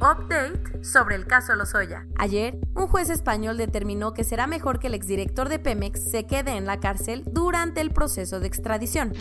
Update sobre el caso Lozoya. Ayer, un juez español determinó que será mejor que el exdirector de Pemex se quede en la cárcel durante el proceso de extradición,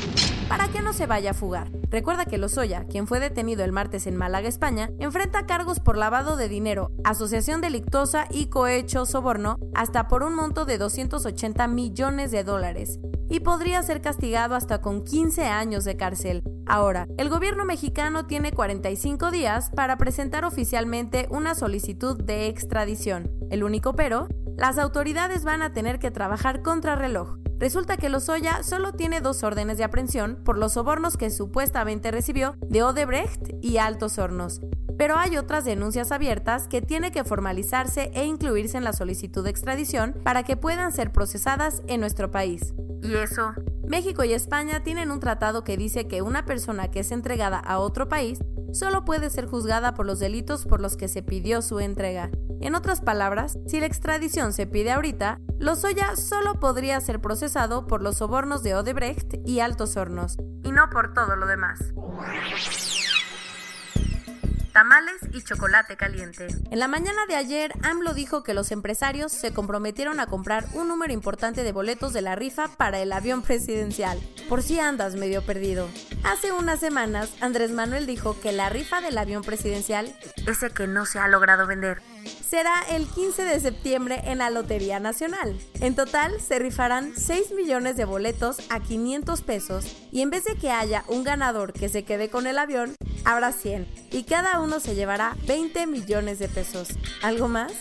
para que no se vaya a fugar. Recuerda que Lozoya, quien fue detenido el martes en Málaga, España, enfrenta cargos por lavado de dinero, asociación delictuosa y cohecho soborno hasta por un monto de 280 millones de dólares y podría ser castigado hasta con 15 años de cárcel. Ahora, el gobierno mexicano tiene 45 días para presentar oficialmente una solicitud de extradición. El único pero, las autoridades van a tener que trabajar contra reloj. Resulta que Lozoya solo tiene dos órdenes de aprehensión por los sobornos que supuestamente recibió de Odebrecht y Altos Hornos. Pero hay otras denuncias abiertas que tiene que formalizarse e incluirse en la solicitud de extradición para que puedan ser procesadas en nuestro país. ¿Y eso? México y España tienen un tratado que dice que una persona que es entregada a otro país solo puede ser juzgada por los delitos por los que se pidió su entrega. En otras palabras, si la extradición se pide ahorita, Lozoya solo podría ser procesado por los sobornos de Odebrecht y Altos Hornos, y no por todo lo demás tamales y chocolate caliente. En la mañana de ayer, AMLO dijo que los empresarios se comprometieron a comprar un número importante de boletos de la rifa para el avión presidencial, por si andas medio perdido. Hace unas semanas, Andrés Manuel dijo que la rifa del avión presidencial, ese que no se ha logrado vender, será el 15 de septiembre en la Lotería Nacional. En total se rifarán 6 millones de boletos a 500 pesos y en vez de que haya un ganador que se quede con el avión, habrá 100 y cada uno se llevará 20 millones de pesos. ¿Algo más?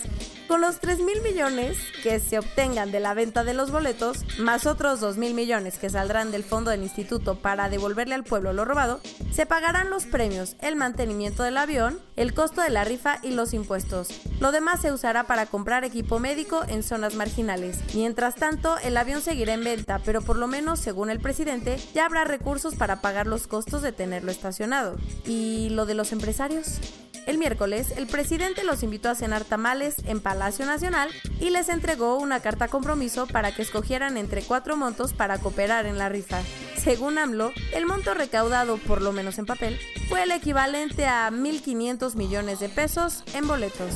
Con los 3 mil millones que se obtengan de la venta de los boletos, más otros 2 mil millones que saldrán del fondo del instituto para devolverle al pueblo lo robado, se pagarán los premios, el mantenimiento del avión, el costo de la rifa y los impuestos. Lo demás se usará para comprar equipo médico en zonas marginales. Mientras tanto, el avión seguirá en venta, pero por lo menos, según el presidente, ya habrá recursos para pagar los costos de tenerlo estacionado. ¿Y lo de los empresarios? El miércoles, el presidente los invitó a cenar tamales en Palacio Nacional y les entregó una carta compromiso para que escogieran entre cuatro montos para cooperar en la rifa. Según AMLO, el monto recaudado, por lo menos en papel, fue el equivalente a 1.500 millones de pesos en boletos.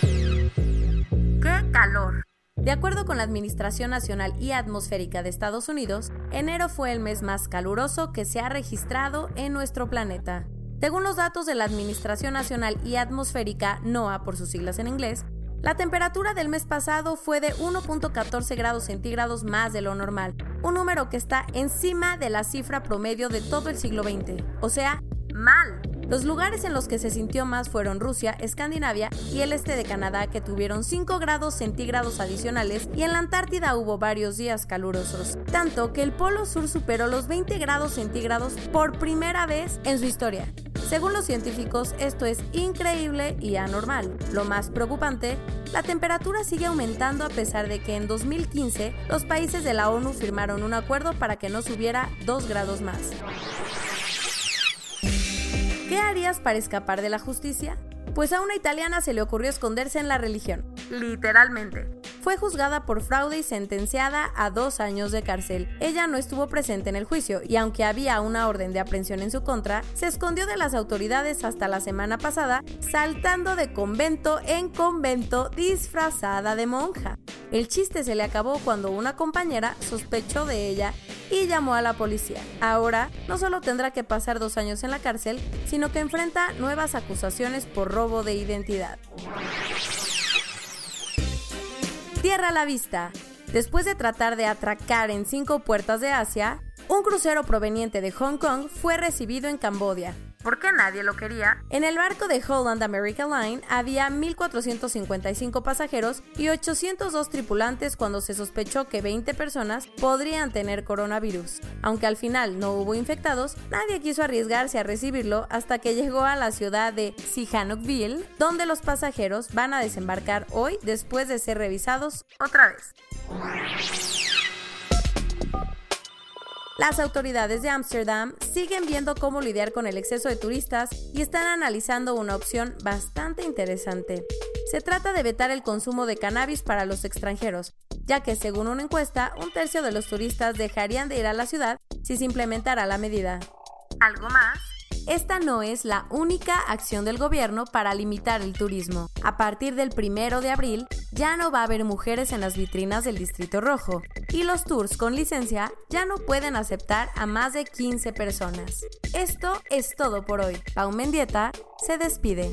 ¡Qué calor! De acuerdo con la Administración Nacional y Atmosférica de Estados Unidos, enero fue el mes más caluroso que se ha registrado en nuestro planeta. Según los datos de la Administración Nacional y Atmosférica, NOAA por sus siglas en inglés, la temperatura del mes pasado fue de 1.14 grados centígrados más de lo normal, un número que está encima de la cifra promedio de todo el siglo XX, o sea, mal. Los lugares en los que se sintió más fueron Rusia, Escandinavia y el este de Canadá, que tuvieron 5 grados centígrados adicionales, y en la Antártida hubo varios días calurosos, tanto que el Polo Sur superó los 20 grados centígrados por primera vez en su historia. Según los científicos, esto es increíble y anormal. Lo más preocupante, la temperatura sigue aumentando a pesar de que en 2015 los países de la ONU firmaron un acuerdo para que no subiera 2 grados más. ¿Qué harías para escapar de la justicia? Pues a una italiana se le ocurrió esconderse en la religión, literalmente. Fue juzgada por fraude y sentenciada a dos años de cárcel. Ella no estuvo presente en el juicio y aunque había una orden de aprehensión en su contra, se escondió de las autoridades hasta la semana pasada, saltando de convento en convento disfrazada de monja. El chiste se le acabó cuando una compañera sospechó de ella y llamó a la policía. Ahora no solo tendrá que pasar dos años en la cárcel, sino que enfrenta nuevas acusaciones por robo de identidad. Tierra a la vista. Después de tratar de atracar en cinco puertas de Asia, Un crucero proveniente de Hong Kong fue recibido en Cambodia. ¿Por qué nadie lo quería? En el barco de Holland America Line había 1.455 pasajeros y 802 tripulantes cuando se sospechó que 20 personas podrían tener coronavirus. Aunque al final no hubo infectados, nadie quiso arriesgarse a recibirlo hasta que llegó a la ciudad de Sihanoukville, donde los pasajeros van a desembarcar hoy después de ser revisados otra vez. Las autoridades de Ámsterdam siguen viendo cómo lidiar con el exceso de turistas y están analizando una opción bastante interesante. Se trata de vetar el consumo de cannabis para los extranjeros, ya que según una encuesta, un tercio de los turistas dejarían de ir a la ciudad si se implementara la medida. ¿Algo más? Esta no es la única acción del gobierno para limitar el turismo. A partir del primero de abril, ya no va a haber mujeres en las vitrinas del Distrito Rojo y los tours con licencia ya no pueden aceptar a más de 15 personas. Esto es todo por hoy. Pau Mendieta se despide.